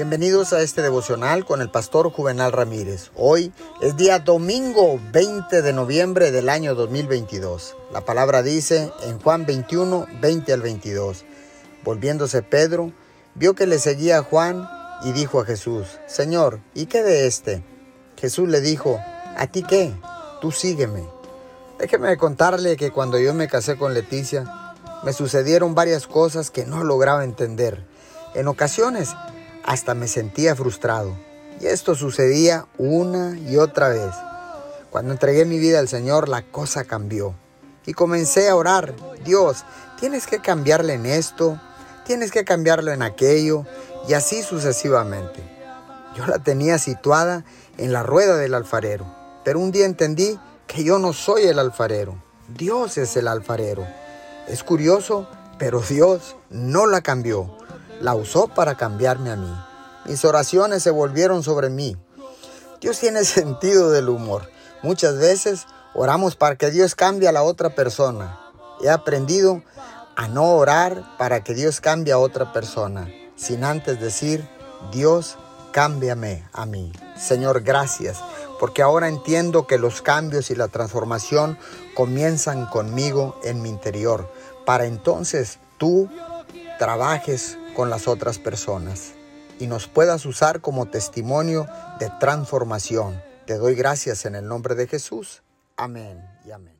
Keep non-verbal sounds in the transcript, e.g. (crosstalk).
Bienvenidos a este devocional con el pastor Juvenal Ramírez. Hoy es día domingo 20 de noviembre del año 2022. La palabra dice en Juan 21, 20 al 22. Volviéndose Pedro, vio que le seguía Juan y dijo a Jesús, Señor, ¿y qué de este? Jesús le dijo, ¿a ti qué? Tú sígueme. Déjeme contarle que cuando yo me casé con Leticia, me sucedieron varias cosas que no lograba entender. En ocasiones hasta me sentía frustrado. Y esto sucedía una y otra vez. Cuando entregué mi vida al Señor, la cosa cambió. Y comencé a orar, Dios, tienes que cambiarle en esto, tienes que cambiarlo en aquello, y así sucesivamente. Yo la tenía situada en la rueda del alfarero, pero un día entendí que yo no soy el alfarero, Dios es el alfarero. Es curioso, pero Dios no la cambió, la usó para cambiarme a mí. Mis oraciones se volvieron sobre mí. Dios tiene (laughs) sentido del humor. Muchas veces oramos para que Dios cambie a la otra persona. He aprendido a no orar para que Dios cambie a otra persona, sin antes decir, Dios, cámbiame a mí. Señor, gracias porque ahora entiendo que los cambios y la transformación comienzan conmigo en mi interior, para entonces tú trabajes con las otras personas y nos puedas usar como testimonio de transformación. Te doy gracias en el nombre de Jesús. Amén y amén.